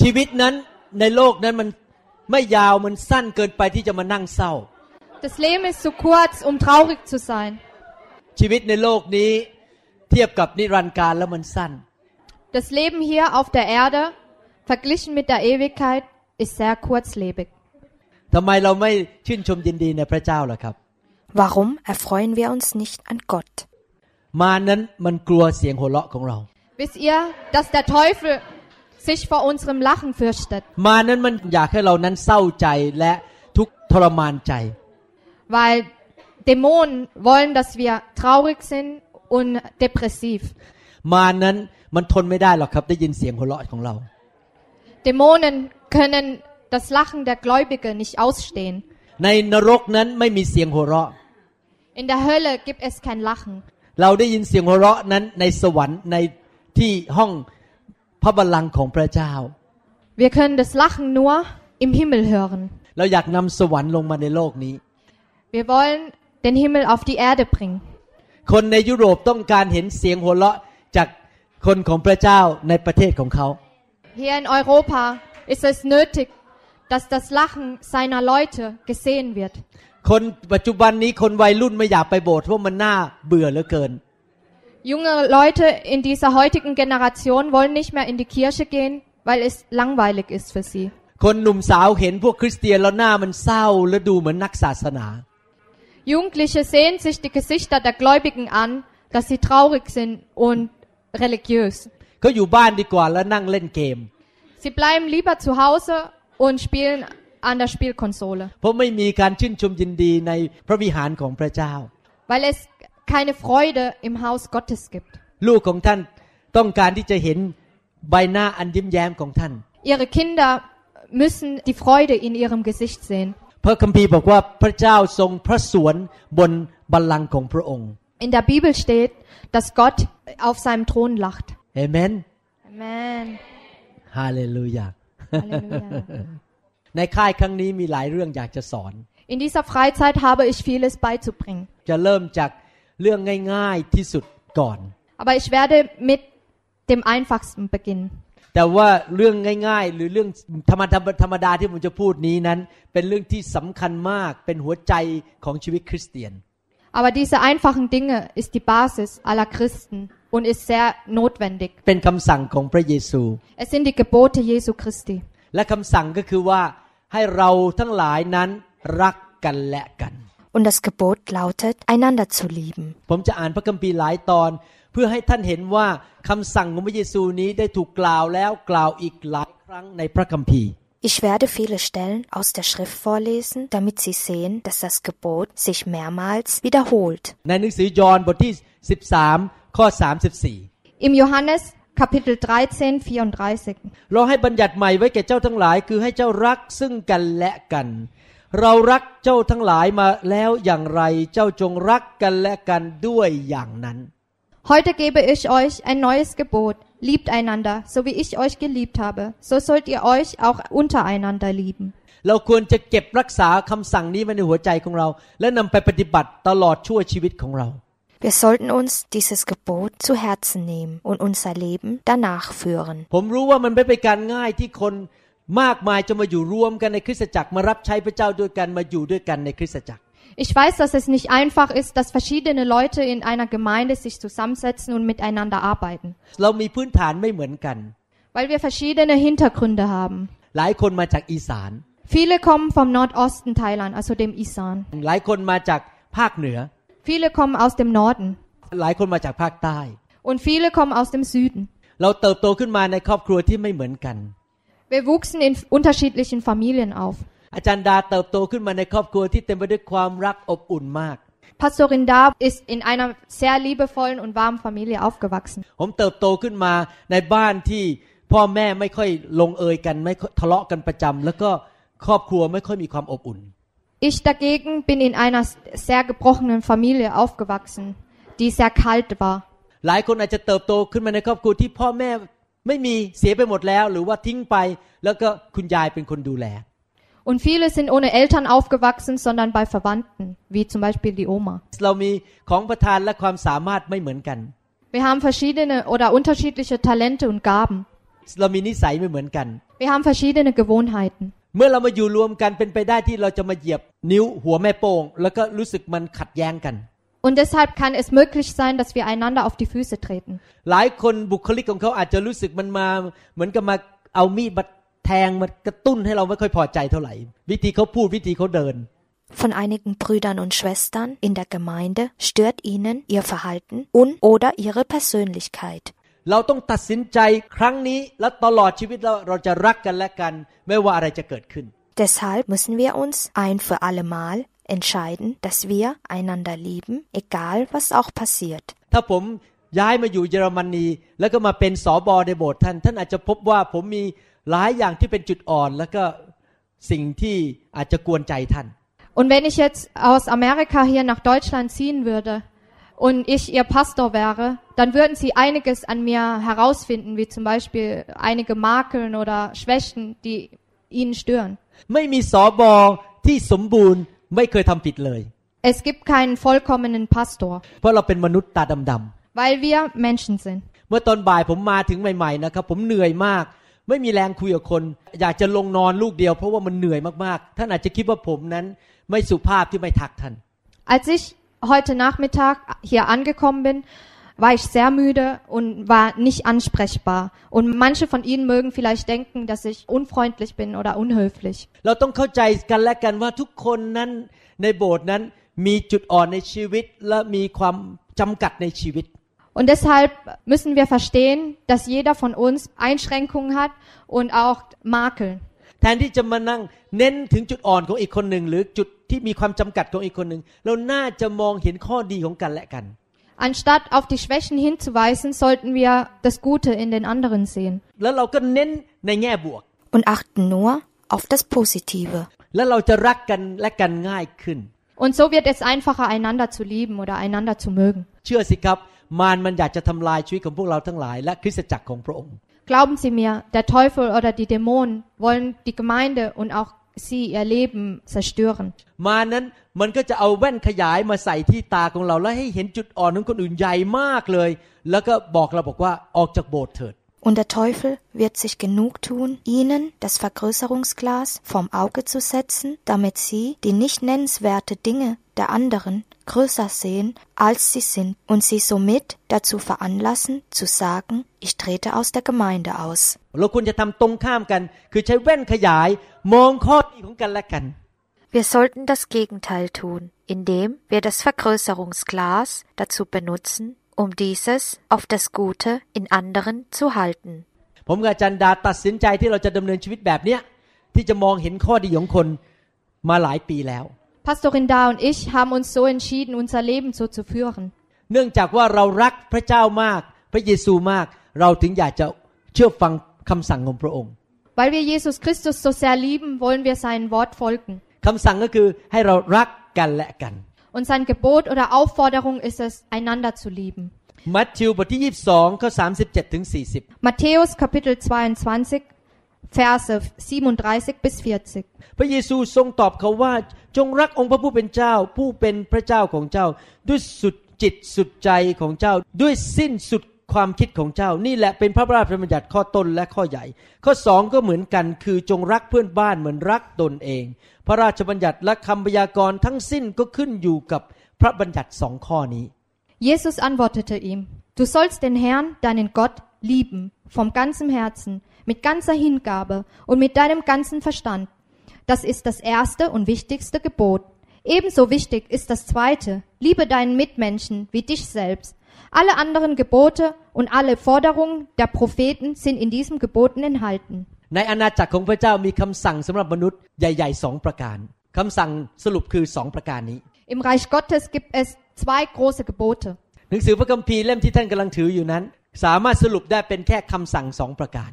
ชีวิตนั้นในโลกนั้นมันไม่ยาวมันสั้นเกินไปที่จะมานั่งเศร้า Das Leben ist zu kurz, um traurig zu sein. ชีวิตในโลกนี้เทียบกับนิรันดร์การแล้วมันสั้น Das Leben hier auf der Erde, verglichen mit der Ewigkeit, ist sehr kurzlebig. ทำไมเราไม่ชื่นชมยินดีในพระเจ้าล่ะครับ Warum erfreuen wir uns nicht an Gott? มารนั้นมันกลัวเสียงหัวเราะของเรา Wisst ihr, dass der Teufel sich vor unserem Lachen fürchtet? มารนั้นมันอยากให้เรานั้นเศร้าใจและทุกข์ทรมานใจ Weil Dämonen wollen, dass wir traurig sind und depressiv. มารนั้นมันทนไม่ได้หรอกครับ ได้ยินเสียงหัวเราะของเรา Dämonen können das Lachen der Gläubige nicht ausstehen. ในนรกนั้นไม่มีเสียงหัวเราะ In der Hölle gibt es kein Lachen. เราได้ยินเสียงหัวเราะนั้นในสวรรค์ในที่ห้อง พระบัลลังก์ของพระเจ้า Wir können das Lachen nur im Himmel hören. เราอยากนำสวรรค์ลงมาในโลกนี้ Wir wollen den Himmel auf die Erde bringen. คนในยุโรปต้องการเห็นเสียงหัวเราะจากคนของพระเจ้าในประเทศของเขา Hier in Europa ist es nötig, dass das Lachen seiner Leute gesehen wird. คนปัจจุบันนี้คนวัยรุ่นไม่อยากไปโบสถ์เพราะมันน่าเบื่อเหลือเกิน Junge Leute in dieser heutigen Generation wollen nicht mehr in die Kirche gehen, weil es langweilig ist für sie. คนหนุ่มสาวเห็นพวกคริสเตียนแล้วหน้ามันเศร้าและดูเหมือนนักศาสนา Jugendliche sehen sich die Gesichter der Gläubigen an, dass sie traurig sind und religiös. เขาอยู่บ้านดีกว่าแล้วนั่งเล่นเกม Sie bleiben lieber zu Hause und spielen an der Spielkonsole, เพราะไม่มีการชื่นชมยินดีในพระวิหารของพระเจ้า weil es keine Freude im Haus Gottes gibt. ลูกของท่านต้องการที่จะเห็นใบหน้าอันยิ้มแย้มของท่าน Ihre Kinder müssen die Freude in ihrem Gesicht sehen. พระคัมภีร์บอกว่าพระเจ้าทรงพระสวนบนบัลลังก์ของพระองค์ In der Bibel steht, dass Gott auf seinem Thron lacht. เอเมน Amen. ฮาเลลูยา Halleluja. ในค่ายครั้งนี้มีหลายเรื่องอยากจะสอน In dieser Freizeit habe ich vieles beizubringen. จะเริ่มจาก เรื่องง่ายๆที่สุดก่อน Aber ich werde mit dem Einfachsten beginnen. แต่ว่าเรื่องง่ายๆ หรือเรื่องธรรมดาธรรมดาที่ผมจะพูดนี้นั้น เป็นเรื่องที่สำคัญมากเป็นหัวใจของชีวิตคริสเตียน Aber diese einfachen Dinge ist die Basis aller Christen und ist sehr notwendig. เป็นคำสั่งของพระเยซู Es sind die Gebote Jesu Christi. และคำสั่งก็คือว่าให้เราทั้งหลายนั้นรักกันและกัน Und das Gebot lautet, einander zu lieben. ผมจะอ่านพระคัมภีร์หลายตอน เพื่อให้ท่านเห็นว่าคำสั่งของพระเยซูนี้ได้ถูกกล่าวแล้วกล่าวอีกหลายครั้งในพระคัมภีร์ Ich werde viele Stellen aus der Schrift vorlesen, damit Sie sehen, dass das Gebot sich mehrmals wiederholt. ในหนังสือยอห์นบทที่ 13 ข้อ 34 Im Johannes Kapitel 13, 34. เราให้บัญญัติใหม่ไว้แก่เจ้าทั้งหลายคือให้เจ้ารักซึ่งกันและกัน เรารักเจ้าทั้งหลายมาแล้วอย่างไรเจ้าจงรักกันและกันด้วยอย่างนั้น Heute gebe ich euch ein neues Gebot. Liebt einander, so wie ich euch geliebt habe. So sollt ihr euch auch untereinander lieben. เราควรจะเก็บรักษาคำสั่งนี้ไว้ในหัวใจของเรา และนำไปปฏิบัติตลอดชั่วชีวิตของเรา Wir sollten uns dieses Gebot zu Herzen nehmen und unser Leben danach führen. ผมรู้ว่ามันไม่เป็นการง่ายที่คน มากมายจะมาอยู่รวมกันในคริสตจักรมารับใช้พระเจ้าด้วยกันมาอยู่ด้วยกันในคริสตจักร Ich weiß, dass es nicht einfach ist, dass verschiedene Leute in einer Gemeinde sich zusammensetzen und miteinander arbeiten, เรามีพื้นฐานไม่เหมือนกัน weil wir verschiedene Hintergründe haben. หลายคนมาจากอีสาน Viele kommen vom Nordosten Thailand, also dem Isan. หลายคนมาจากภาคเหนือ Viele kommen aus dem Norden หลายคนมาจากภาคใต้ und viele kommen aus dem Süden. เราเติบโตขึ้นมาในครอบครัวที่ไม่เหมือนกัน Wir wuchsen in unterschiedlichen Familien auf. อาจารย์ดาเติบโตขึ้นมาในครอบครัวที่เต็มไปด้วยความรักอบอุ่นมาก Pastorin Da ist in einer sehr liebevollen und warmen Familie aufgewachsen. ผมเติบโตขึ้นมาในบ้านที่พ่อแม่ไม่ค่อยลงเอยกันไม่ค่อยทะเลาะกันประจำแล้วก็ครอบครัวไม่ค่อยมีความอบอุ่น Ich dagegen bin in einer sehr gebrochenen Familie aufgewachsen, die sehr kalt war. หลายคนอาจจะเติบโตขึ้นมาในครอบครัวที่พ่อแม่ ไม่มีเสียไปหมดแล้วหรือว่าทิ้งไปแล้วก็คุณยายเป็นคนดูแล Und viele sind ohne Eltern aufgewachsen, sondern bei Verwandten, wie zum Beispiel die Oma. เรามีของประทานและความสามารถไม่เหมือนกัน Wir haben verschiedene oder unterschiedliche Talente und Gaben. เรามีนิสัยไม่เหมือนกัน Wir haben verschiedene Gewohnheiten. เมื่อเรามาอยู่รวมกันเป็นไปได้ที่เราจะมาเหยียบนิ้วหัวแม่โป้งแล้วก็รู้สึกมันขัดแย้งกัน Und deshalb kann es möglich sein, dass wir einander auf die Füße treten. หลายคนบุคลิกของเขาอาจจะรู้สึกมันมาเหมือนกับมาเอามีดมาแทงมากระตุ้นให้เราไม่ค่อยพอใจเท่าไหร่ วิธีเขาพูดวิธีเขาเดิน Von einigen Brüdern und Schwestern in der Gemeinde stört ihnen ihr Verhalten und oder ihre Persönlichkeit. เราต้องตัดสินใจครั้งนี้และตลอดชีวิตเราเราจะรักกันและกัน ไม่ว่าอะไรจะเกิดขึ้น Deshalb müssen wir uns ein für allemal entscheiden, dass wir einander lieben, egal was auch passiert. ถ้าผมย้ายมาอยู่เยอรมนีแล้วก็มาเป็นสอบอในโบสถ์ท่าน ท่านอาจจะพบว่าผมมีหลายอย่างที่เป็นจุดอ่อน แล้วก็สิ่งที่อาจจะกวนใจท่าน Und wenn ich jetzt aus Amerika hier nach Deutschland ziehen würde und ich ihr Pastor wäre, dann würden sie einiges an mir herausfinden, wie zum Beispiel einige Makeln oder Schwächen, die ihnen stören. ไม่มีสอบอที่สมบูรณ์ ไม่เคยทำผิดเลย Es gibt keinen vollkommenen Pastor, เพราะเราเป็นมนุษย์ตาดำ weil wir Menschen sind. ๆเมื่อตอนบ่ายผมมาถึงใหม่ๆนะครับ ผมเหนื่อยมาก ไม่มีแรงคุยกับคน อยากจะลงนอนลูกเดียว เพราะว่ามันเหนื่อยมากๆ ท่านอาจจะคิดว่าผมนั้น ไม่สุภาพที่ไม่ทักท่าน Als ich heute Nachmittag hier angekommen bin, war ich sehr müde und war nicht ansprechbar. Und manche von Ihnen mögen vielleicht denken, dass ich unfreundlich bin oder unhöflich. เราต้องเข้าใจกันและกันว่าทุกคนนั้นในโบสถ์นั้นมีจุดอ่อนในชีวิต และมีความจำกัดในชีวิต Und deshalb müssen wir verstehen, dass jeder von uns Einschränkungen hat und auch Makel. แทนที่จะมานั่งเน้นถึงจุดอ่อนของอีกคนหนึ่งหรือจุดที่มีความจำกัดของอีกคนหนึ่งเราน่าจะมองเห็นข้อดีของกันและกัน Anstatt auf die Schwächen hinzuweisen, sollten wir das Gute in den anderen sehen. Und achten nur auf das Positive. Und so wird es einfacher, einander zu lieben oder einander zu mögen. Glauben Sie mir, der Teufel oder die Dämonen wollen die Gemeinde und auch Sie, ihr Leben zerstören. มานั้นมันก็จะเอาแว่นขยายมาใส่ที่ตาของเรา แล้วให้เห็นจุดอ่อนของคนอื่นใหญ่มากเลย แล้วก็บอกเราบอกว่าออกจากโบสถ์เถิด Und der Teufel wird sich genug tun, ihnen das Vergrößerungsglas vorm Auge zu setzen, damit sie die nicht nennenswerte Dinge der anderen größer sehen, als sie sind, und sie somit dazu veranlassen, zu sagen, ich trete aus der Gemeinde aus. เราควรจะทำตรงข้ามกัน คือใช้แว่นขยาย มองข้อดีของกันและกัน Wir sollten das Gegenteil tun, indem wir das Vergrößerungsglas dazu benutzen, um dieses auf das Gute in anderen zu halten. ผมกับอาจารย์ดาตัดสินใจที่เราจะดำเนินชีวิตแบบเนี้ยที่จะมองเห็นข้อดีของคนมาหลายปีแล้ว Pastorin Da und ich haben uns so entschieden, unser Leben so zu führen. เนื่องจากว่าเรารักพระเจ้ามาก พระเยซูมาก เราถึงอยากจะเชื่อฟังคำสั่งของพระองค์ Weil wir Jesus Christus so sehr lieben, wollen wir seinem Wort folgen. คำสั่งก็คือให้เรารักกันและกัน Und sein Gebot oder Aufforderung ist es, einander zu lieben. มัทธิวบทที่ 22ข้อ37ถึง40 Matthäus Kapitel 22, Verse 37 bis 40. พระเยซูทรงตอบเขาว่าจงรักองค์พระผู้เป็นเจ้า ผู้เป็นพระเจ้าของเจ้า ด้วยสุดจิตสุดใจของเจ้า ด้วยสิ้นสุดความคิดของเจ้า นี่แหละเป็นพระราชบัญญัติข้อต้นและข้อใหญ่ ข้อสองก็เหมือนกันคือจงรักเพื่อนบ้านเหมือนรักตนเอง พระราชบัญญัติและคำพยากรณ์ทั้งสิ้นก็ขึ้นอยู่กับพระบัญญัติสองข้อนี้ Jesus antwortete ihm, du sollst den Herrn, deinen Gott, lieben, vom ganzen Herzen, mit ganzer Hingabe und mit deinem ganzen Verstand. Das ist das erste und wichtigste Gebot. Ebenso wichtig ist das zweite, liebe deinen Mitmenschen wie dich selbst. Alle anderen Gebote und alle Forderungen der Propheten sind in diesem Geboten enthalten. ในอาณาจักรของพระเจ้ามีคำสั่งสำหรับมนุษย์ใหญ่ๆสองประการคำสั่งสรุปคือสองประการนี้ Im Reich Gottes gibt es zwei große Gebote. หนังสือพระคัมภีร์เล่มที่ท่านกำลังถืออยู่นั้น สามารถสรุปได้เป็นแค่คำสั่งสองประการ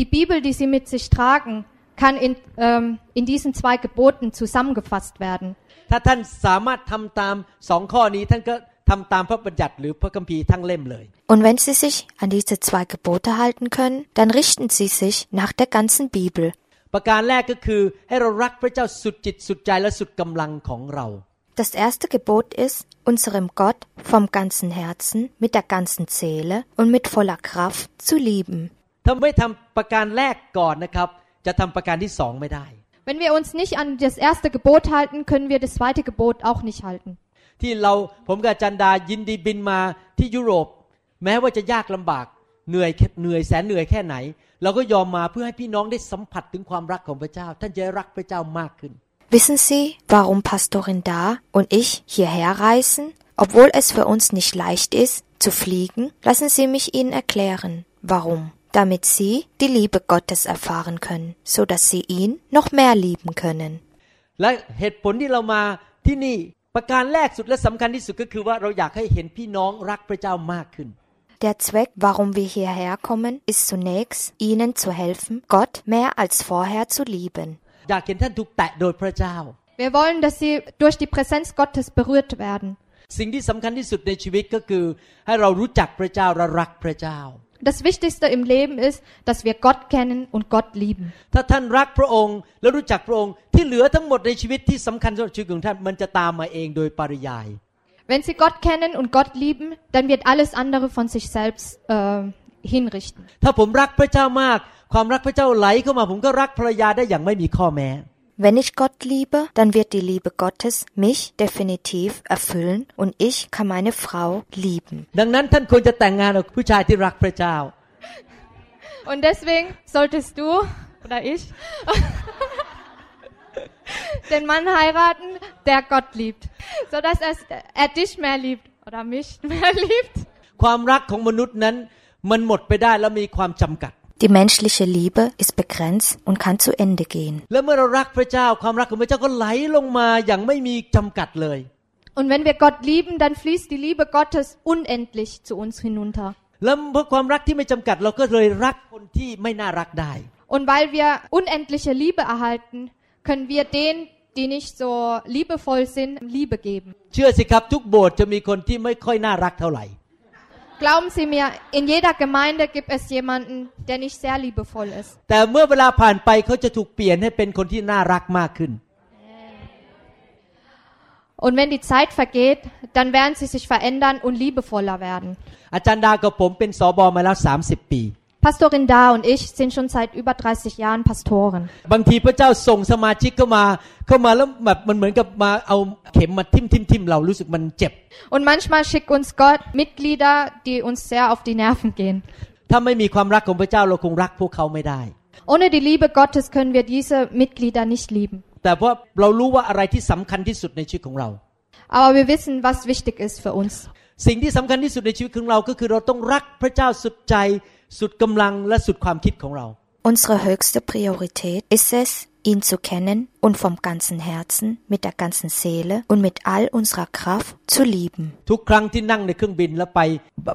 Die Bibel, die Sie mit sich tragen, kann in, ähm, in diesen zwei Geboten zusammengefasst werden. ถ้าท่านสามารถทำตามสองข้อนี้ท่านก็ทำตามพระบัญญัติหรือพระคัมภีร์ทั้งเล่มเลย Und wenn Sie sich an diese zwei Gebote halten können, dann richten Sie sich nach der ganzen Bibel. ประการแรกก็คือให้เรารักพระเจ้าสุดจิตสุดใจและสุดกำลังของเรา Das erste Gebot ist, unserem Gott vom ganzen Herzen, mit der ganzen Seele und mit voller Kraft zu lieben. ถ้าไม่ทำประการแรกก่อนนะครับ จะทำประการที่สองไม่ได้ Wenn wir uns nicht an das erste Gebot halten, können wir das zweite Gebot auch nicht halten. ที่เราผมกับอาจันดายินดีบินมาที่ยุโรป แม้ว่าจะยากลำบากเหนื่อยเหนื่อยแสนเหนื่อยแค่ไหน เราก็ยอมมาเพื่อให้พี่น้องได้สัมผัสถึงความรักของพระเจ้า ท่านจะได้รักพระเจ้ามากขึ้น Wissen Sie, warum Pastorin Da und ich hierher reisen? Obwohl es für uns nicht leicht ist, zu fliegen, lassen Sie mich Ihnen erklären, warum. Damit Sie die Liebe Gottes erfahren können, so dass Sie ihn noch mehr lieben können. และเหตุผลที่เรามาที่นี่ประการแรกสุดและสำคัญที่สุดก็คือว่าเราอยากให้เห็นพี่น้องรักพระเจ้ามากขึ้น Der Zweck, warum wir hierher kommen, ist zunächst, Ihnen zu helfen, Gott mehr als vorher zu lieben. อยากเห็นท่านถูกแตะโดยพระเจ้า Wir wollen, dass sie durch die Präsenz Gottes berührt werden. สิ่งที่สำคัญที่สุดในชีวิตก็คือ ให้เรารู้จักพระเจ้าและรักพระเจ้า Das Wichtigste im Leben ist, dass wir Gott kennen und Gott lieben. ถ้าท่านรักพระองค์และรู้จักพระองค์ที่เหลือทั้งหมดในชีวิตที่สำคัญสำหรับชีวิตของท่านมันจะตามมาเองโดยปริยาย Wenn sie Gott kennen und Gott lieben, dann wird alles andere von sich selbst äh, hinrichten. ถ้าผมรักพระเจ้ามาก ความรักพระเจ้าไหลเข้ามาผมก็รักภรรยาได้อย่างไม่มีข้อแม้ Wenn ich Gott liebe, dann wird die Liebe Gottes mich definitiv erfüllen und ich kann meine Frau lieben. ดังนั้นท่านควรจะแต่งงานกับผู้ชายที่รักพระเจ้า Und deswegen solltest du oder ich den Mann heiraten, der Gott liebt, so dass er, er dich mehr liebt oder mich mehr liebt. ความรักของมนุษย์นั้นมันหมดไปได้แล้วมีความจำกัด Die menschliche Liebe ist begrenzt und kann zu Ende gehen. และเมื่อเรารักพระเจ้า ความรักของพระเจ้าก็ไหลลงมาอย่างไม่มีจำกัดเลย Und wenn wir Gott lieben, dann fließt die Liebe Gottes unendlich zu uns hinunter. แล้วเพราะความรักที่ไม่จำกัดเราก็เลยรักคนที่ไม่น่ารักได้ Und weil wir unendliche Liebe erhalten, können wir denen, die nicht so liebevoll sind, Liebe geben. เชื่อสิครับทุกโบสถ์จะมีคนที่ไม่ค่อยน่ารักเท่าไหร่ Glauben Sie mir, in jeder Gemeinde gibt es jemanden, der nicht sehr liebevoll ist. แต่เมื่อเวลาผ่านไปเขาจะถูกเปลี่ยนให้เป็นคนที่น่ารักมากขึ้น Und wenn die Zeit vergeht, dann werden sie sich verändern und liebevoller werden. อาจารย์ดากับผมเป็นสอบอมาแล้ว 30 ปี Pastorin Da und ich sind schon seit über 30 Jahren Pastoren. บางทีพระเจ้าส่งสมาชิกเข้ามาเข้ามาแล้วแบบมันเหมือนกับมาเอาเข็มมาทิ่มทิ่มทิ่มเรารู้สึกมันเจ็บ Und manchmal schickt uns Gott Mitglieder, die uns sehr auf die Nerven gehen. ถ้าไม่มีความรักของพระเจ้าเราคงรักพวกเขาไม่ได้ Ohne die Liebe Gottes können wir diese Mitglieder nicht lieben. แต่เพราะเรารู้ว่าอะไรที่สำคัญที่สุดในชีวิตของเรา Aber wir wissen, was wichtig ist für uns. สิ่งที่สำคัญที่สุดในชีวิตของเราก็คือเราต้องรักพระเจ้าสุดใจ สุดกำลังและสุดความคิดของเรา Unsere höchste Priorität ist es, ihn zu kennen und vom ganzen Herzen, mit der ganzen Seele und mit all unserer Kraft zu lieben. ทุกครั้งที่นั่งในเครื่องบินแล้วไป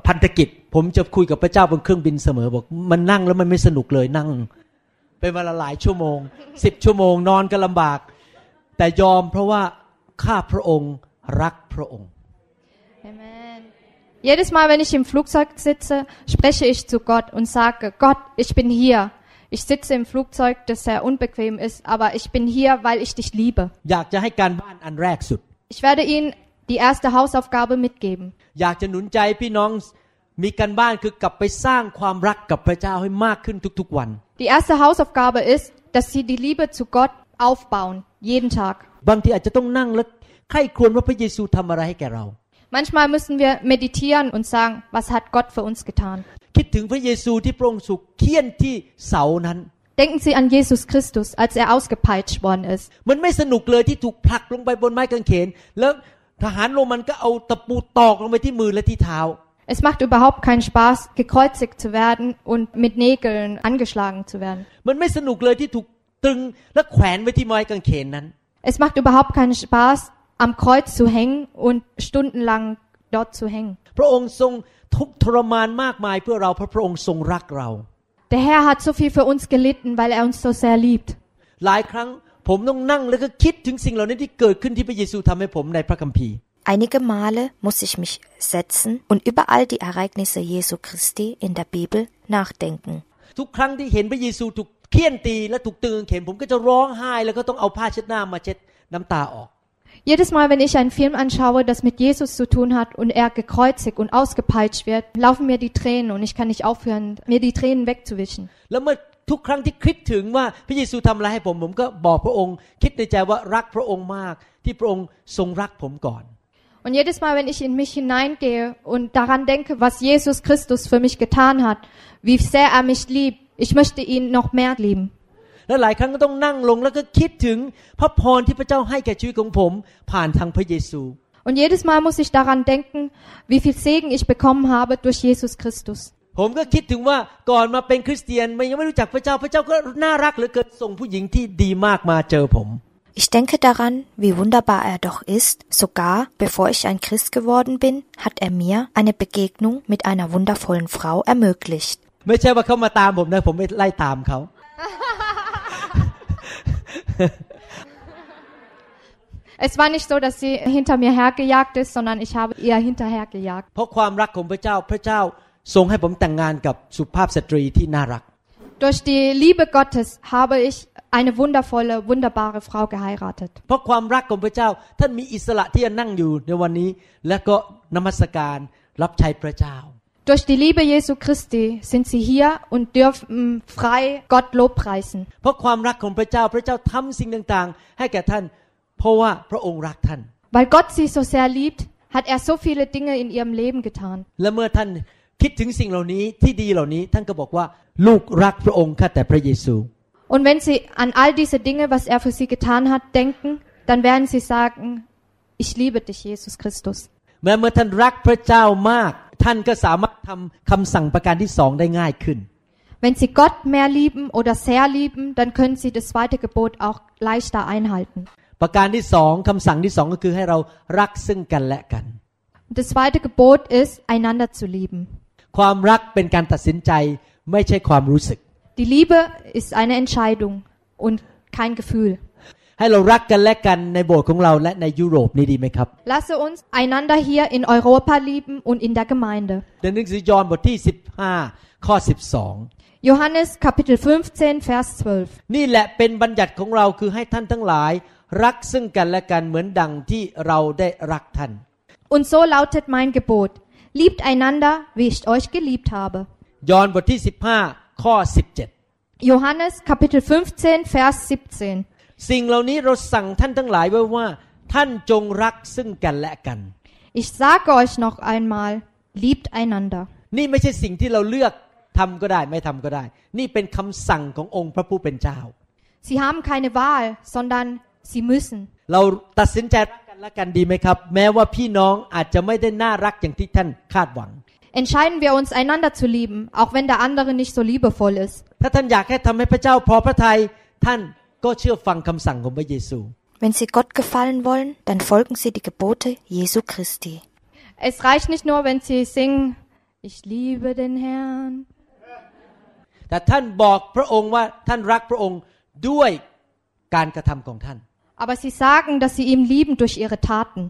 พันธกิจ ผมจะคุยกับพระเจ้าบนเครื่องบินเสมอบอกมันนั่งแล้วมันไม่สนุกเลยนั่งเป็นเวลาหลายชั่วโมงสิบชั่วโมงนอนก็ลำบาก แต่ยอมเพราะว่าข้าพระองค์รักพระองค์ Amen. Jedes Mal, wenn ich im Flugzeug sitze, spreche ich zu Gott und sage, Gott, ich bin hier. Ich sitze im Flugzeug, das sehr unbequem ist, aber ich bin hier, weil ich dich liebe. อยากจะให้การบ้านอันแรกสุด Ich werde Ihnen die erste Hausaufgabe mitgeben. อยากจะหนุนใจพี่น้องมีการบ้านคือกลับไปสร้างความรักกับพระเจ้าให้มากขึ้นทุกๆวัน Die erste Hausaufgabe ist, dass Sie die Liebe zu Gott aufbauen, jeden Tag. บางทีอาจจะต้องนั่งและใคร่ครวญว่าพระเยซูทำอะไรให้แก่เรา Manchmal müssen wir meditieren und sagen, was hat Gott für uns getan? Denken Sie an Jesus Christus, als er ausgepeitscht worden ist. Es macht überhaupt keinen Spaß, gekreuzigt zu werden und mit Nägeln angeschlagen zu werden. Es macht überhaupt keinen Spaß, am Kreuz zu hängen und stundenlang dort zu hängen. พระองค์ทรงทุกข์ทรมานมากมายเพื่อเราเพราะพระองค์ทรงรักเรา Der Herr hat so viel für uns gelitten, weil er uns so sehr liebt. หลายครั้งผมต้องนั่งแล้วก็คิดถึงสิ่งเหล่านี้ที่เกิดขึ้นที่พระเยซูทำให้ผมในพระคัมภีร์ Einige Male muss ich mich setzen und über all die Ereignisse Jesu Christi in der Bibel nachdenken. ทุกครั้งที่เห็นพระเยซูถูกเคี่ยนตีและถูกตึงกางเขนผมก็จะร้องไห้แล้วก็ต้องเอาผ้าเช็ดหน้ามาเช็ดน้ำตาออก Jedes Mal, wenn ich einen Film anschaue, das mit Jesus zu tun hat und er gekreuzigt und ausgepeitscht wird, laufen mir die Tränen und ich kann nicht aufhören, mir die Tränen wegzuwischen. แล้วเมื่อทุกครั้งที่คิดถึงว่าพระเยซูทำอะไรให้ผมผมก็บอกพระองค์ คิดในใจว่ารักพระองค์มาก ที่พระองค์ทรงรักผมก่อน Und jedes Mal, wenn ich in mich hineingehe und daran denke, was Jesus Christus für mich getan hat, wie sehr er mich liebt, ich möchte ihn noch mehr lieben. และหลายครั้งก็ต้องนั่งลงแล้วก็คิดถึงพระพรที่พระเจ้าให้แก่ชีวิตของผม ผ่านทางพระเยซู Und jedes Mal muss ich daran denken, wie viel Segen ich bekommen habe durch Jesus Christus. ผมก็คิดถึงว่าก่อนมาเป็นคริสเตียนไม่ยังไม่รู้จักพระเจ้าพระเจ้าก็น่ารักเหลือเกินส่งผู้หญิงที่ดีมากมาเจอผม Ich denke daran, wie wunderbar er doch ist. Sogar bevor ich ein Christ geworden bin, hat er mir eine Begegnung mit einer wundervollen Frau ermöglicht. Es war nicht so, dass sie hinter mir hergejagt ist, sondern ich habe ihr hinterhergejagt. เพราะความรักของพระเจ้าพระเจ้าทรงให้ผมแต่งงานกับสุภาพสตรีที่น่ารัก Durch die Liebe Gottes habe ich eine wundervolle, wunderbare Frau geheiratet. เพราะความรักของพระเจ้าท่านมีอิสระที่จะนั่งอยู่ในวันนี้ และก็นมัสการรับใช้พระเจ้า Durch die Liebe Jesu Christi sind sie hier und dürfen frei Gott Lobpreisen. เพราะความรักของพระเจ้าพระเจ้าทำสิ่งต่างๆ ให้แก่ท่าน เพราะว่าพระองค์รักท่าน Weil Gott sie so sehr liebt, hat er so viele Dinge in ihrem Leben getan. และเมื่อท่านคิดถึงสิ่งเหล่านี้ที่ดีเหล่านี้ ท่านก็บอกว่า ลูกรักพระองค์ข้าแต่พระเยซู Und wenn sie an all diese Dinge, was er für sie getan hat, denken, dann werden sie sagen, ich liebe dich, Jesus Christus. แม้เมื่อท่านรักพระเจ้ามาก ท่านก็สามารถทำคำสั่งประการที่สองได้ง่ายขึ้น Wenn sie Gott mehr lieben oder sehr lieben, dann können sie das zweite Gebot auch leichter einhalten. ประการที่สองคำสั่งที่สองก็คือให้เรารักซึ่งกันและกัน Und das zweite Gebot ist, einander zu lieben. ความรักเป็นการตัดสินใจไม่ใช่ความรู้สึก Die Liebe ist eine Entscheidung und kein Gefühl. ให้เรารักกันและกันในโบสถ์ของเราและในยุโรปนี่ดีไหมครับ Lasse uns einander hier in Europa lieben und in der Gemeinde. ในหนังสือยอห์นบทที่ 15 ข้อ 12 Johannes Kapitel 15, Vers 12. นี่แหละเป็นบัญญัติของเราคือให้ท่านทั้งหลาย รักซึ่งกันและกันเหมือนดังที่เราได้รักท่าน Und so lautet mein Gebot. Liebt einander, wie ich euch geliebt habe. ยอห์นบทที่ 15 ข้อ Johannes Kapitel 15, Vers 17. 17สิ่งเหล่านี้เราสั่งท่านทั้งหลายไว้ว่า ท่านจงรักซึ่งกันและกัน Ich sage euch noch einmal, liebt einander. นี่ไม่ใช่สิ่งที่เราเลือกทำก็ได้ไม่ทำก็ได้ นี่เป็นคำสั่งขององค์พระผู้เป็นเจ้า Sie haben keine Wahl, sondern sie müssen. เราตัดสินใจรักกันและกันดีไหมครับ แม้ว่าพี่น้องอาจจะไม่ได้น่ารักอย่างที่ท่านคาดหวัง Entscheiden wir uns, einander zu lieben, auch wenn der andere nicht so liebevoll ist. ถ้าท่านอยากให้ทำให้พระเจ้าพอพระทัยท่าน ก็เชื่อฟังคำสั่งของพระเยซู Wenn Sie Gott gefallen wollen, dann folgen Sie die Gebote Jesu Christi. Es reicht nicht nur, wenn sie singen, ich liebe den Herrn. แต่ท่านบอกพระองค์ว่าท่านรักพระองค์ด้วยการกระทำของท่าน Aber sie sagen, dass sie ihn lieben durch ihre Taten.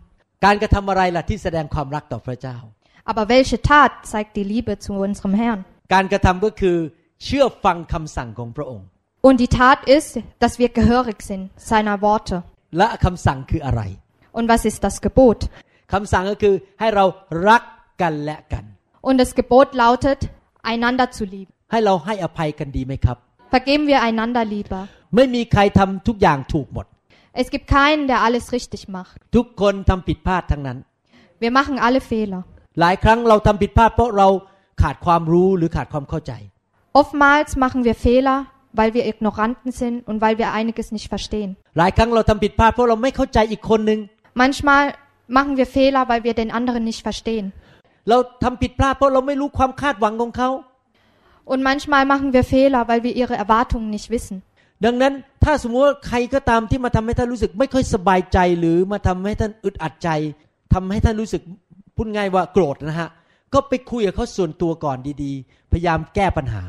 การกระทำอะไรล่ะที่แสดงความรักต่อพระเจ้า Aber welche Tat zeigt die Liebe zu unserem Herrn? การกระทำก็คือเชื่อฟังคำสั่งของพระองค์ Und die Tat ist, dass wir gehörig sind seiner Worte. และคำสั่งคืออะไร Und was ist das Gebot? คำสั่งก็คือให้เรารักกันและกัน Und das Gebot lautet, einander zu lieben. ให้เราให้อภัยกันดีไหมครับ Vergeben wir einander lieber. ไม่มีใครทำทุกอย่างถูกหมด Es gibt keinen, der alles richtig macht. ทุกคนทำผิดพลาดทั้งนั้น Wir machen alle Fehler. หลายครั้งเราทำผิดพลาดเพราะเราขาดความรู้หรือขาดความเข้าใจ Oftmals machen wir Fehler, weil wir Ignoranten sind und weil wir einiges nicht verstehen. หลายครั้งเราทำผิดพลาดเพราะเราไม่เข้าใจอีกคนหนึ่ง Manchmal machen wir Fehler, weil wir den anderen nicht verstehen. เราทำผิดพลาดเพราะเราไม่รู้ความคาดหวังของเขา Und manchmal machen wir Fehler, weil wir ihre Erwartungen nicht wissen. ดังนั้นถ้าสมมติว่าใครก็ตามที่มาทำให้ท่านรู้สึกไม่ค่อยสบายใจหรือมาทำให้ท่านอึดอัดใจทำให้ท่านรู้สึกพูดง่ายว่าโกรธนะฮะก็ไปคุยกับเขาส่วนตัวก่อนดีๆ พยายามแก้ปัญหา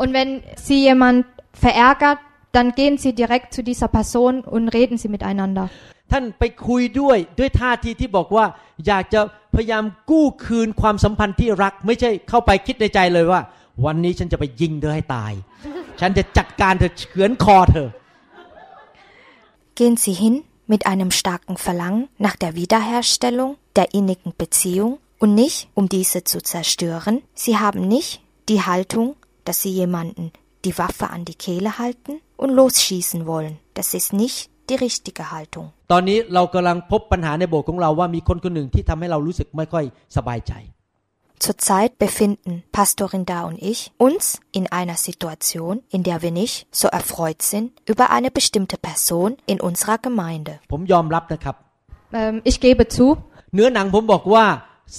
Und wenn Sie jemand verärgert, dann gehen Sie direkt zu dieser Person und reden Sie miteinander. ท่านไปคุยด้วยด้วยท่าทีที่บอกว่า อยากจะพยายามกู้คืนความสัมพันธ์ที่รัก ไม่ใช่เข้าไปคิดในใจเลยว่า วันนี้ฉันจะไปยิงเธอให้ตาย ฉันจะจัดการเธอเฉือนคอเธอ Gehen Sie hin mit einem starken Verlangen nach der Wiederherstellung der innigen Beziehung und nicht, um diese zu zerstören. Sie haben nicht die Haltung, dass Sie jemanden die Waffe an die Kehle halten und losschießen wollen. Das ist nicht die richtige Haltung. ตอนนี้เรากำลังพบปัญหาในโบสถ์ของเราว่ามีคนคนหนึ่งที่ทำให้เรารู้สึกไม่ค่อยสบายใจ Zurzeit befinden Pastorin Da und ich uns in einer Situation, in der wir nicht so erfreut sind über eine bestimmte Person in unserer Gemeinde. ผมยอมรับนะครับ Ähm, ich gebe zu, เนื้อหนังผมบอกว่า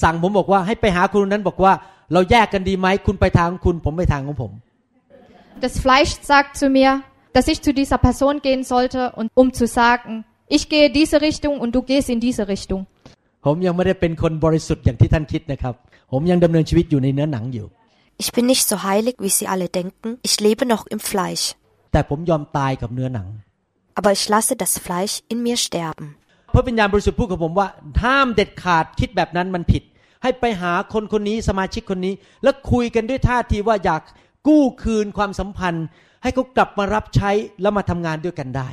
สั่งผมบอกว่าให้ไปหาคนนั้นบอกว่า เราแยกกันดีไหมคุณไปทางของคุณ ผมไปทางของผม das Fleisch sagt zu mir, dass ich zu dieser Person gehen sollte, und um zu sagen, ich gehe diese Richtung und du gehst in diese Richtung. ผมยังไม่ได้เป็นคนบริสุทธิ์อย่างที่ท่านคิดนะครับ ผมยังดำเนินชีวิตอยู่ในเนื้อหนังอยู่ Ich bin nicht so heilig, wie Sie alle denken. Ich lebe noch im Fleisch. แต่ผมยอมตายกับเนื้อหนัง Aber ich lasse das Fleisch in mir sterben. พระวิญญาณบริสุทธิ์พูดกับผมว่าห้ามเด็ดขาดคิดแบบนั้นมันผิด ให้ไปหาคนคนนี้สมาชิกคนนี้ แล้วคุยกันด้วยท่าทีว่าอยากกู้คืนความสัมพันธ์ ให้เขากลับมารับใช้แล้วมาทำงานด้วยกันได้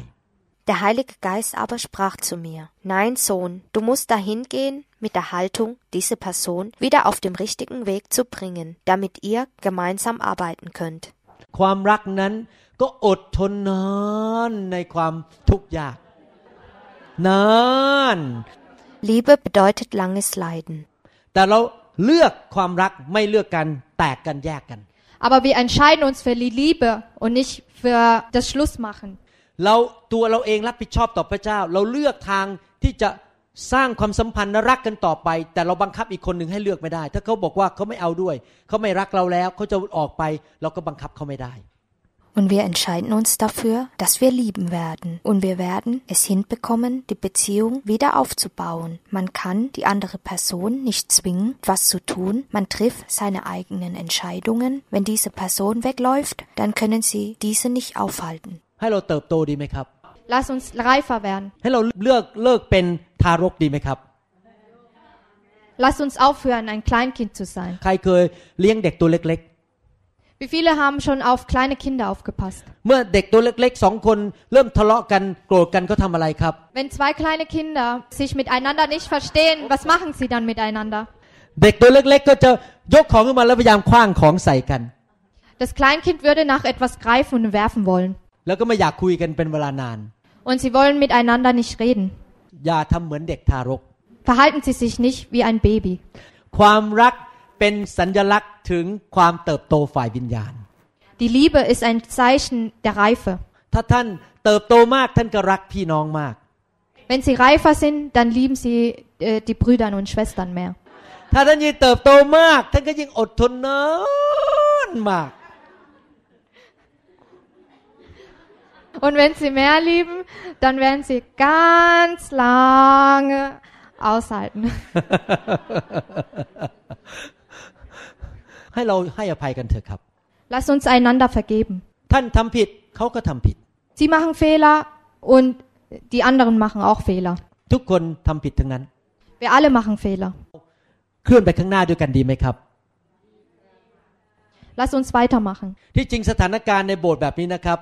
Der Heilige Geist aber sprach zu mir, Nein, Sohn, du musst dahin gehen mit der Haltung, diese Person wieder auf dem richtigen Weg zu bringen, damit ihr gemeinsam arbeiten könnt. ความรักนั้นก็อดทนนานในความทุกข์ยากนาน Liebe bedeutet langes Leiden. แต่เราเลือกความรักไม่เลือกกันแตกกันแยกกัน Aber wir entscheiden uns für die Liebe und nicht für das Schlussmachen. เราตัวเราเองรับผิดชอบต่อพระเจ้า เราเลือกทางที่จะสร้างความสัมพันธ์และรักกันต่อไป แต่เราบังคับอีกคนหนึ่งให้เลือกไม่ได้ ถ้าเขาบอกว่าเขาไม่เอาด้วย เขาไม่รักเราแล้วเขาจะออกไป เราก็บังคับเขาไม่ได้ Und wir entscheiden uns dafür, dass wir lieben werden. Und wir werden es hinbekommen, die Beziehung wieder aufzubauen. Man kann die andere Person nicht zwingen, was zu tun. Man trifft seine eigenen Entscheidungen. Wenn diese Person wegläuft, dann können sie diese nicht aufhalten. ให้เราเติบโตดีไหมครับ Lass uns reifer werden. ให้เราเลือกเลิกเป็นทารกดีไหมครับ Lass uns aufhören, ein Kleinkind zu sein. ใครเคยเลี้ยงเด็กตัวเล็ก Wie viele haben schon auf kleine Kinder aufgepasst? ๆ เมื่อเด็กตัวเล็กๆสองคนเริ่มทะเลาะกันโกรธกันก็ทำอะไรครับ Wenn zwei kleine Kinder sich miteinander nicht verstehen, was machen sie dann miteinander? เด็กตัวเล็ก ๆ ก็จะยกของขึ้นมาแล้วพยายามคว้างของใส่กัน Das Kleinkind würde nach etwas greifen und werfen wollen. แล้วก็ไม่อยากคุยกันเป็นเวลานาน Und sie wollen miteinander nicht reden. อย่าทำเหมือนเด็กทารก Verhalten sie sich nicht wie ein Baby. ความรัก เป็นสัญลักษณ์ถึงความเติบโตฝ่ายวิญญาณ Die Liebe ist ein Zeichen der Reife. ถ้าท่านเติบโตมากท่านก็รักพี่น้องมาก Wenn sie reifer sind, dann lieben sie äh, die Brüder und Schwestern mehr. ถ้าท่านยิ่งเติบโตมาก ท่านก็ยิ่งอดทนนานมาก Und wenn sie mehr lieben, dann werden sie ganz lange aushalten. ให้เราให้อภัยกันเถอะครับ Lass uns einander vergeben. ท่านทำผิดเขาก็ทำผิด Sie machen Fehler und die anderen machen auch Fehler. ทุกคนทำผิดทั้งนั้น Wir alle machen Fehler. เคลื่อนไปข้างหน้าด้วยกันดีไหมครับ Lass uns weitermachen. ที่จริงสถานการณ์ในโบสถ์แบบนี้นะครับ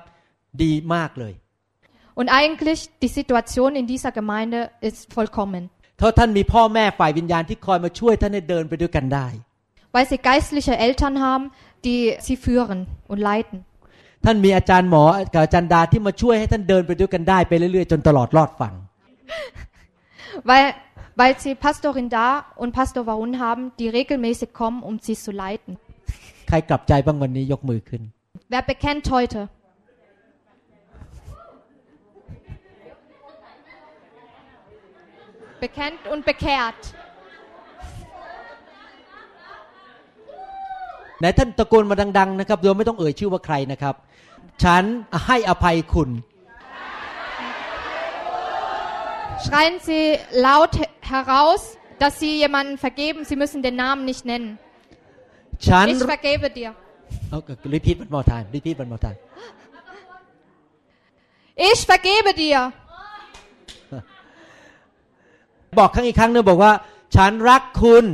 ดีมากเลย Und eigentlich, die Situation in dieser Gemeinde ist vollkommen. ถ้าท่านมีพ่อแม่ฝ่ายวิญญาณที่คอยมาช่วยท่านให้เดินไปด้วยกันได้ Weil sie geistliche Eltern haben, die sie führen und leiten. ท่านมีอาจารย์หมอกับอาจารย์ดาที่มาช่วยให้ท่านเดินไปด้วยกันได้ไปเรื่อยๆ จนตลอดรอดฝั่ง Weil, weil sie Pastorin da und Pastor Warun haben, die regelmäßig kommen, um sie zu leiten. ใครกลับใจบ้างวันนี้ยกมือขึ้น Wer bekennt heute? Bekennt und bekehrt. ไหนท่านตะโกนมาดัง ๆ นะครับโดยไม่ต้องเอ่ยชื่อว่าใครนะครับ ฉันให้อภัยคุณ Schreien Sie laut he- heraus, dass Sie jemanden vergeben. Sie müssen den Namen nicht nennen. ฉัน Ich vergebe dir. เอา repeat one more time repeat one more time Ich vergebe dir. บอกครั้งอีกครั้งหนึงบอกว่า ฉันรักคุณ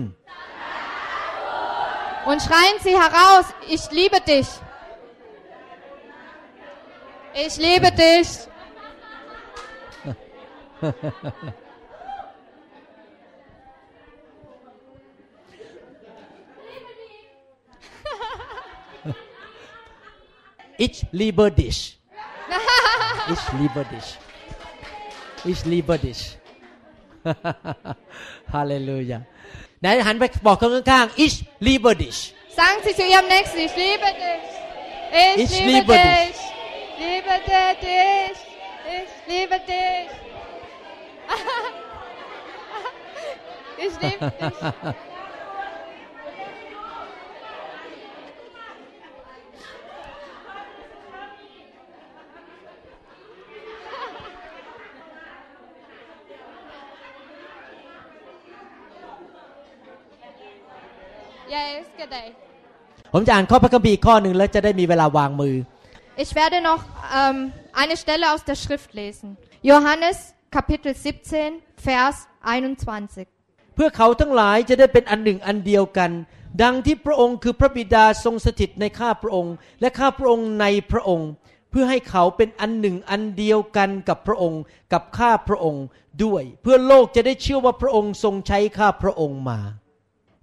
und schreien Sie heraus, ich liebe dich. Ich liebe dich. Ich liebe dich. Ich liebe dich. Ich liebe dich. Halleluja. ไหนหันไปบอกคนข้างๆ ich liebe dich Sagen Sie zu Ihrem Nächsten, ich liebe dich. Ich, Ich liebe, liebe dich. Liebe dich. Ich liebe dich. ich liebe dich. Ja, ist gedeiht. ผมจะอ่านข้อพระคัมภีร์ข้อหนึ่งแล้วจะได้มีเวลาวางมือ Ich werde noch ähm, eine Stelle aus der Schrift lesen. Johannes Kapitel 17, Vers 21. เพื่อเขาทั้งหลายจะได้เป็นอันหนึ่งอันเดียวกัน ดังที่พระองค์คือพระบิดาทรงสถิตในข้าพระองค์ และข้าพระองค์ในพระองค์ เพื่อให้เขาเป็นอันหนึ่งอันเดียวกันกับพระองค์ กับข้าพระองค์ด้วย เพื่อโลกจะได้เชื่อว่าพระองค์ทรงใช้ข้าพระองค์มา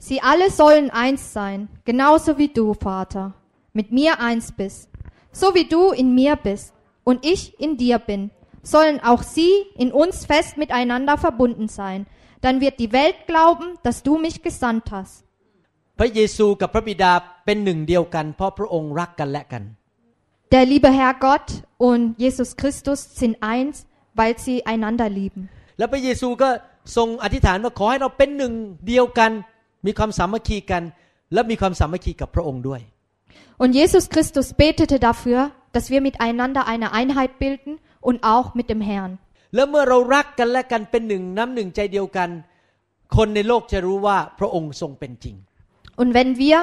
Sie alle sollen eins sein, genauso wie du, Vater, mit mir eins bist. So wie du in mir bist und ich in dir bin, sollen auch sie in uns fest miteinander verbunden sein. Dann wird die Welt glauben, dass du mich gesandt hast. พระเยซูกับพระบิดาเป็นหนึ่งเดียวกัน เพราะพระองค์รักกันและกัน Der liebe Herr Gott und Jesus Christus sind eins, weil sie einander lieben. แล้วพระเยซูก็ทรงอธิษฐานว่าขอให้เราเป็นหนึ่งเดียวกัน มีความสามัคคีกัน และมีความสามัคคีกับพระองค์ด้วย Und Jesus Christus betete dafür, dass wir miteinander eine Einheit bilden und auch mit dem Herrn. แล้วเมื่อเรารักกันและกันเป็นหนึ่งน้ำหนึ่งใจเดียวกัน คนในโลกจะรู้ว่าพระองค์ทรงเป็นจริง Und wenn wir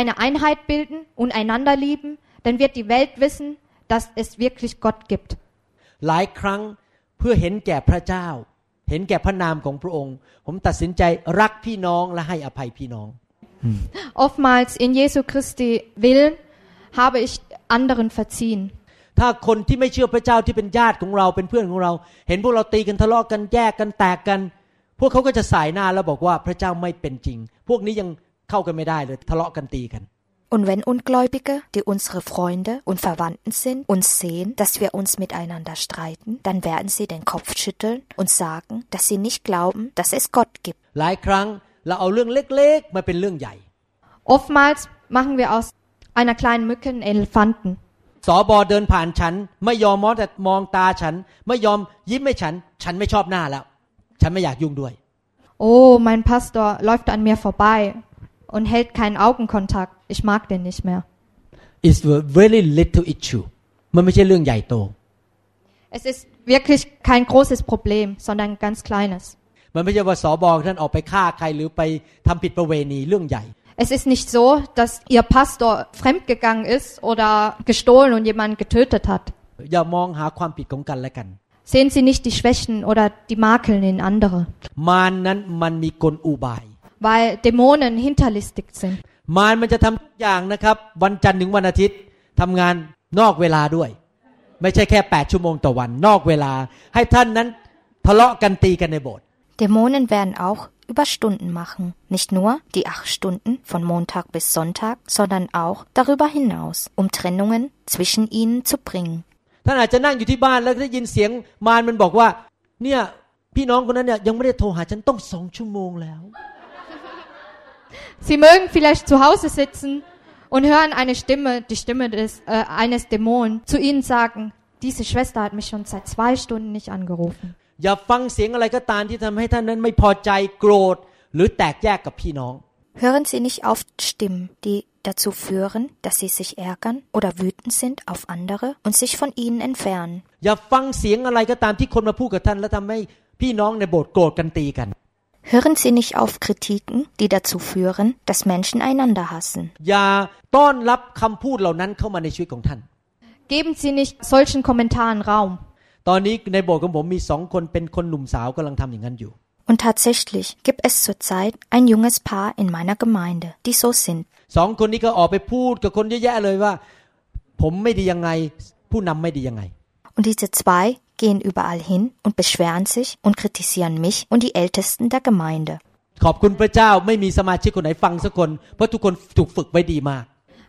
eine Einheit bilden und einander lieben, dann wird die Welt wissen, dass es wirklich Gott gibt. หลายครั้งเพื่อเห็นแก่พระเจ้า เห็นแก่พระนามของพระองค์ ผมตัดสินใจรักพี่น้องและให้อภัยพี่น้อง Oftmals in Jesu Christi Willen habe ich anderen verziehen. ถ้าคนที่ไม่เชื่อพระเจ้าที่เป็นญาติของเราเป็นเพื่อนของเรา เห็นพวกเราตีกันทะเลาะกันแยกกันแตกกัน พวกเขาก็จะสายหน้าแล้วบอกว่าพระเจ้าไม่เป็นจริง พวกนี้ยังเข้ากันไม่ได้เลยทะเลาะกันตีกัน Und wenn Ungläubige, die unsere Freunde und Verwandten sind, uns sehen, dass wir uns miteinander streiten, dann werden sie den Kopf schütteln und sagen, dass sie nicht glauben, dass es Gott gibt. หลายครั้งเราเอาเรื่องเล็กๆ มาเป็นเรื่องใหญ่ Oftmals machen wir aus einer kleinen Mücke einen Elefanten. สอบอเดินผ่านฉัน ไม่ยอมมองแต่มองตาฉัน ไม่ยอมยิ้มให้ฉัน ฉันไม่ชอบหน้าแล้ว ฉันไม่อยากยุ่งด้วย Oh, mein Pastor läuft an mir vorbei und hält keinen Augenkontakt. Ich mag den nicht mehr. It's a very little issue มันไม่ใช่เรื่องใหญ่โต Es ist wirklich kein großes Problem, sondern ein ganz kleines. มันไม่ใช่ว่าสอบอท่านออกไปฆ่าใครหรือไปทำผิดประเวณีเรื่องใหญ่ Es ist nicht so, dass ihr Pastor fremdgegangen ist oder gestohlen und jemanden getötet hat. อย่ามองหาความผิดของกันและกัน Sehen Sie nicht die Schwächen oder die Makeln in andere, มารนั้นมันมีกลอุบาย weil Dämonen hinterlistig sind. มารมันจะทำทุกอย่างนะครับ วันจันทร์ถึงวันอาทิตย์ทำงานนอกเวลาด้วย ไม่ใช่แค่ 8 ชั่วโมงต่อวันนอกเวลา ให้ท่านนั้นทะเลาะกันตีกันในโบสถ์ Dämonen werden auch Überstunden machen. Nicht nur die acht Stunden von Montag bis Sonntag, sondern auch darüber hinaus, um Trennungen zwischen ihnen zu bringen. ท่านอาจจะนั่งอยู่ที่บ้านแล้วได้ยินเสียงมารมันบอกว่า เนี่ยพี่น้องคนนั้นเนี่ยยังไม่ได้โทรหาฉันต้องสองชั่วโมงแล้ว Sie mögen vielleicht zu Hause sitzen und hören eine Stimme, die Stimme des, äh, eines Dämonen, zu ihnen sagen, diese Schwester hat mich schon seit zwei Stunden nicht angerufen. อย่าฟังเสียงอะไรก็ตามที่ทำให้ท่านนั้นไม่พอใจโกรธ หรือแตกแยกกับพี่น้อง Hören Sie nicht auf Stimmen, die dazu führen, dass sie sich ärgern oder wütend sind auf andere und sich von ihnen entfernen. อย่าฟังเสียงอะไรก็ตามที่คนมาพูดกับท่าน แล้วทำให้พี่น้องในโบสถ์โกรธกันตีกัน Hören Sie nicht auf Kritiken, die dazu führen, dass Menschen einander hassen. อย่าต้อนรับคำพูดเหล่านั้นเข้ามาในชีวิตของท่าน Geben Sie nicht solchen Kommentaren Raum. ตอนนี้ในโบสถ์ของผมมีสองคนเป็นคนหนุ่มสาวกำลังทำอย่างนั้นอยู่ Und tatsächlich gibt es zurzeit ein junges Paar in meiner Gemeinde, die so sind. สองคนนี้ก็ออกไปพูดกับคนเยอะแยะเลยว่า ผมไม่ดียังไง ผู้นำไม่ดียังไง Und diese zwei gehen überall hin und beschweren sich und kritisieren mich und die Ältesten der Gemeinde. ขอบคุณพระเจ้าไม่มีสมาชิกคนไหนฟังสักคน เพราะทุกคนถูกฝึกไว้ดีมาก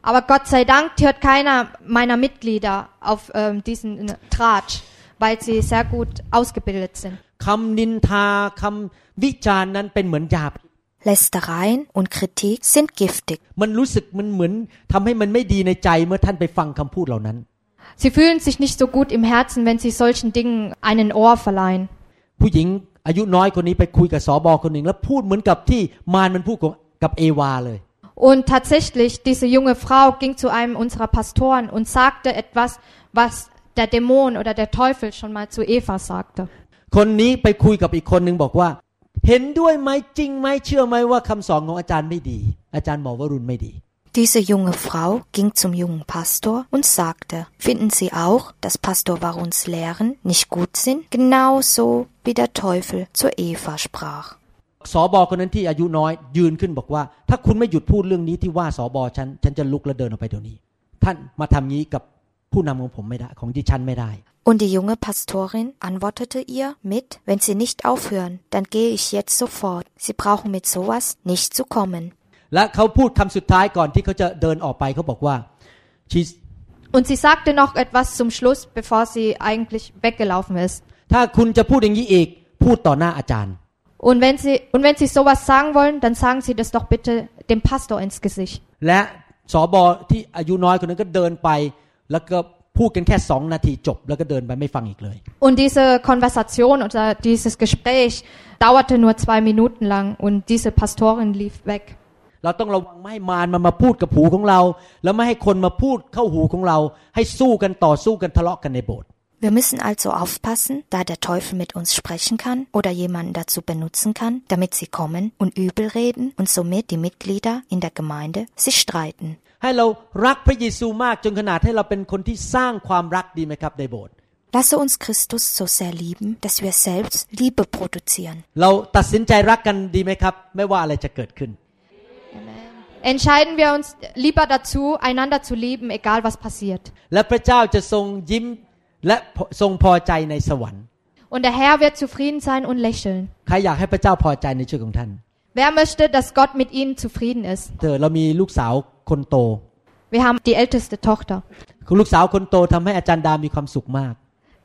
Aber Gott sei Dank hört keiner meiner Mitglieder auf ähm, diesen äh, Tratsch, weil sie sehr gut ausgebildet sind. คำนินทาคำวิจารณ์นั้นเป็นเหมือนยาพิษ Lästereien und Kritik sind giftig. มันรู้สึกมันเหมือนทำให้มันไม่ดีในใจเมื่อท่านไปฟังคำพูดเหล่านั้น Sie fühlen sich nicht so gut im Herzen, wenn sie solchen Dingen einen Ohr verleihen. ผู้หญิงอายุน้อยคนนี้ไปคุยกับสอบอคนหนึ่งแล้วพูดเหมือนกับที่มารมันพูดกับเอวาเลย Und tatsächlich, diese junge Frau ging zu einem unserer Pastoren und sagte etwas, was der Dämon oder der Teufel schon mal zu Eva sagte. คนนี้ไปคุยกับอีกคนหนึ่งบอกว่า เห็นด้วยไหมจริงไหมเชื่อไหมว่าคำสอนของอาจารย์ไม่ดี อาจารย์หมอวรุณไม่ดี Diese junge Frau ging zum jungen Pastor und sagte, finden Sie auch, dass Pastor Waruns Lehren nicht gut sind? Genauso wie der Teufel zu Eva sprach. สอบอคนนั้นที่อายุน้อยยืนขึ้นบอกว่า ถ้าคุณไม่หยุดพูดเรื่องนี้ที่ว่าสอบอฉันฉันจะลุกและเดินออกไปเดี๋ยวนี้ ท่านมาทำงี้กับผู้นำของผมไม่ได้ของดิฉันไม่ได้ Und die junge Pastorin antwortete ihr mit, wenn Sie nicht aufhören, dann gehe ich jetzt sofort. Sie brauchen mit sowas nicht zu kommen. และเขาพูดคำสุดท้ายก่อนที่เขาจะเดินออกไปเขาบอกว่า She's- Und sie sagte noch etwas zum Schluss, bevor sie eigentlich weggelaufen ist. ถ้าคุณจะพูดอย่างนี้อีกพูดต่อหน้าอาจารย์ Und wenn sie, und wenn sie sowas sagen wollen, dann sagen sie das doch bitte dem Pastor ins Gesicht. และสอบอที่อายุน้อยคนนั้นก็เดินไป แล้วก็พูดกันแค่สองนาทีจบ แล้วก็เดินไปไม่ฟังอีกเลย Und diese Konversation oder dieses Gespräch dauerte nur zwei Minuten lang und diese Pastorin lief weg. เราต้องระวังไม่ให้มารมันมาพูดกับหูของเรา แล้วไม่ให้คนมาพูดเข้าหูของเรา ให้สู้กันต่อสู้กันทะเลาะกันในโบสถ์ Wir müssen also aufpassen, da der Teufel mit uns sprechen kann oder jemanden dazu benutzen kann, damit sie kommen und übel reden und somit die Mitglieder in der Gemeinde sich streiten. ให้เรารักพระเยซูมากจนขนาดให้เราเป็นคนที่สร้างความรักดีไหมครับในโบสถ์ Lasse uns Christus so sehr lieben, dass wir selbst Liebe produzieren. Entscheiden wir uns lieber dazu, einander zu lieben, egal was passiert. และพระเจ้าจะทรงยิ้มและทรงพอใจในสวรรค์ Und der Herr wird zufrieden sein und lächeln. ใครอยากให้พระเจ้าพอใจในชีวิตของท่าน Wer möchte, dass Gott mit ihnen zufrieden ist? เธอเรามีลูกสาวคนโต Wir haben die älteste Tochter. คุณลูกสาวคนโตทำให้อาจารย์ดามีความสุขมาก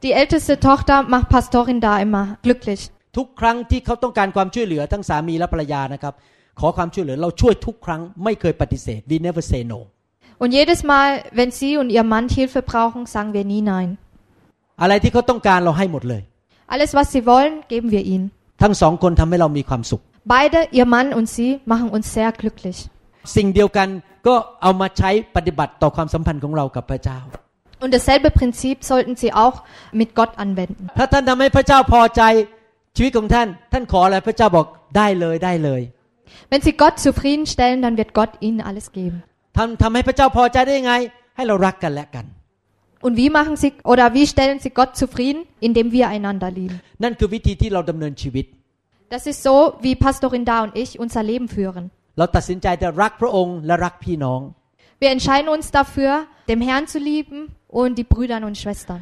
Die älteste Tochter macht Pastorin da immer glücklich. ทุกครั้งที่เขาต้องการความช่วยเหลือทั้งสามีและภรรยานะครับ ขอความช่วยเหลือเราช่วยทุกครั้งไม่เคยปฏิเสธ we never say no Und jedes Mal, wenn sie und ihr Mann Hilfe brauchen, sagen wir nie nein. Alles, was sie wollen, geben wir ihnen. Beide, ihr Mann und sie, machen uns sehr glücklich. Und dasselbe Prinzip sollten sie auch mit Gott anwenden. ถ้าท่านทำให้พระเจ้าพอใจชีวิตของท่านท่านขออะไรพระเจ้าบอกได้เลยได้เลย Wenn sie Gott zufriedenstellen, dann wird Gott ihnen alles geben. ทำทำให้พระเจ้าพอใจได้ยังไง ให้เรารักกันและกัน Und wie machen sie oder wie stellen sie Gott zufrieden? Indem wir einander lieben. นั่นคือวิธีที่เราดำเนินชีวิต Das ist so, wie Pastorin Da und ich unser Leben führen. เราตัดสินใจจะรักพระองค์และรักพี่น้อง Wir entscheiden uns dafür, dem Herrn zu lieben und die Brüder und Schwestern.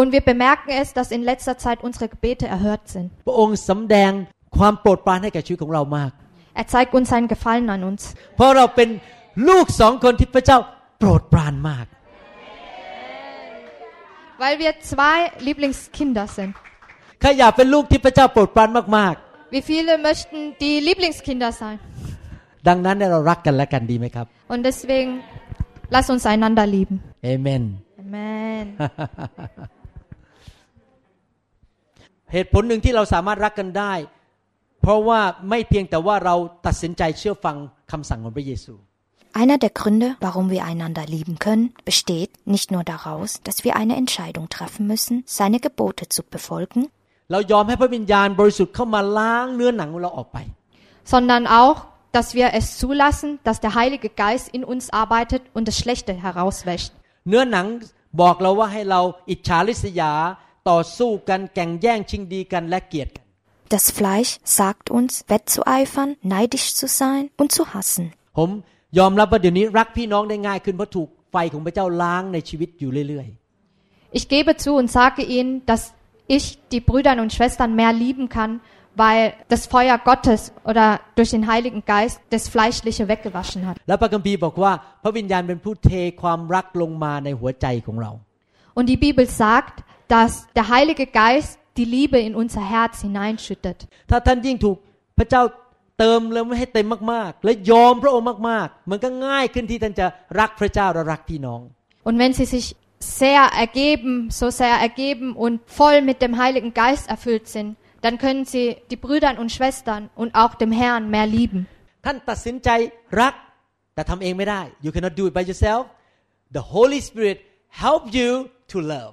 Und wir bemerken es, dass in letzter Zeit unsere Gebete erhört sind. พระองค์สำแดงความโปรดปรานให้แก่ชีวิตของเรามาก Er zeigt uns seinen Gefallen an uns. เพราะเราเป็นลูกสองคนที่พระเจ้าโปรดปรานมาก Weil wir zwei Lieblingskinder sind. ใครอยากเป็นลูกที่พระเจ้าโปรดปรานมาก Wie viele möchten die Lieblingskinder sein? ๆ ดังนั้นเนี่ยเรารักกันและกันดีไหมครับ Und deswegen, lass uns einander lieben. เอเมน Amen. เหตุผลหนึ่งที่เราสามารถรักกันได้ เพราะว่าไม่เพียงแต่ว่าเราตัดสินใจเชื่อฟังคำสั่งของพระเยซู Einer der Gründe, warum wir einander lieben können, besteht nicht nur daraus, dass wir eine Entscheidung treffen müssen, seine Gebote zu befolgen, เรายอมให้พระวิญญาณบริสุทธิ์เข้ามาล้างเนื้อหนังของเราออกไป sondern auch, dass wir es zulassen, dass der Heilige Geist in uns arbeitet und das Schlechte herauswäscht. เนื้อหนังบอกเราว่าให้เราอิจฉาริษยา ต่อสู้กันแข่งแย่งชิงดีกันและเกลียดกัน Das Fleisch sagt uns, wettzueifern, neidisch zu sein und zu hassen. ผมยอมรับว่าเดี๋ยวนี้รักพี่น้องได้ง่ายขึ้นเพราะถูกไฟของพระเจ้าล้างในชีวิตอยู่เรื่อย Ich gebe zu und sage ihnen, dass ich die Brüder und Schwestern mehr lieben kann, weil das Feuer Gottes oder durch den Heiligen Geist das Fleischliche weggewaschen hat. ๆ แล้วพระคัมภีร์บอกว่าพระวิญญาณเป็นผู้เทความรักลงมาในหัวใจของเรา Und die Bibel sagt, dass der Heilige Geist die Liebe in unser Herz hineinschüttet. ถ้าท่านยิ่งถูกพระเจ้าเติมแล้วให้เต็มมากๆ และยอมพระองค์มากๆ มันก็ง่ายขึ้นที่ท่านจะรักพระเจ้าและรักพี่น้อง Und wenn sie sich sehr ergeben, so sehr ergeben und voll mit dem Heiligen Geist erfüllt sind, dann können sie die Brüder und Schwestern und auch dem Herrn mehr lieben. ท่านตัดสินใจรัก แต่ทำเองไม่ได้ you cannot do it by yourself the Holy Spirit help you to love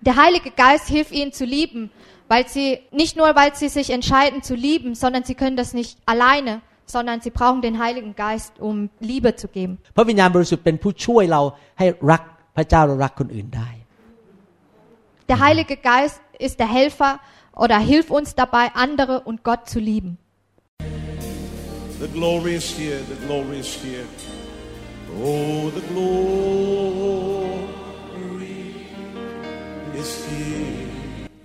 Der Heilige Geist hilft ihnen zu lieben, weil sie nicht nur, weil sie sich entscheiden zu lieben, sondern sie können das nicht alleine, sondern sie brauchen den Heiligen Geist, um Liebe zu geben. Der Heilige Geist ist der Helfer oder hilft uns dabei, andere und Gott zu lieben. The glory is here, the glory is here. Oh, the glory.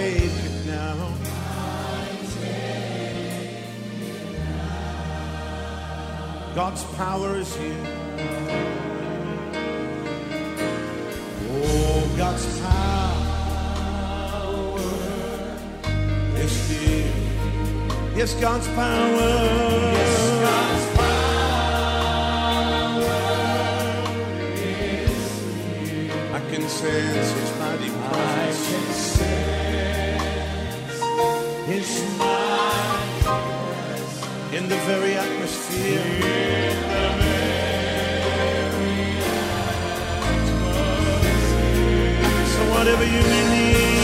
take it now. God's power is here. Oh, God's power is here. Yes, God's power. Yes, the very atmosphere. So whatever you may need.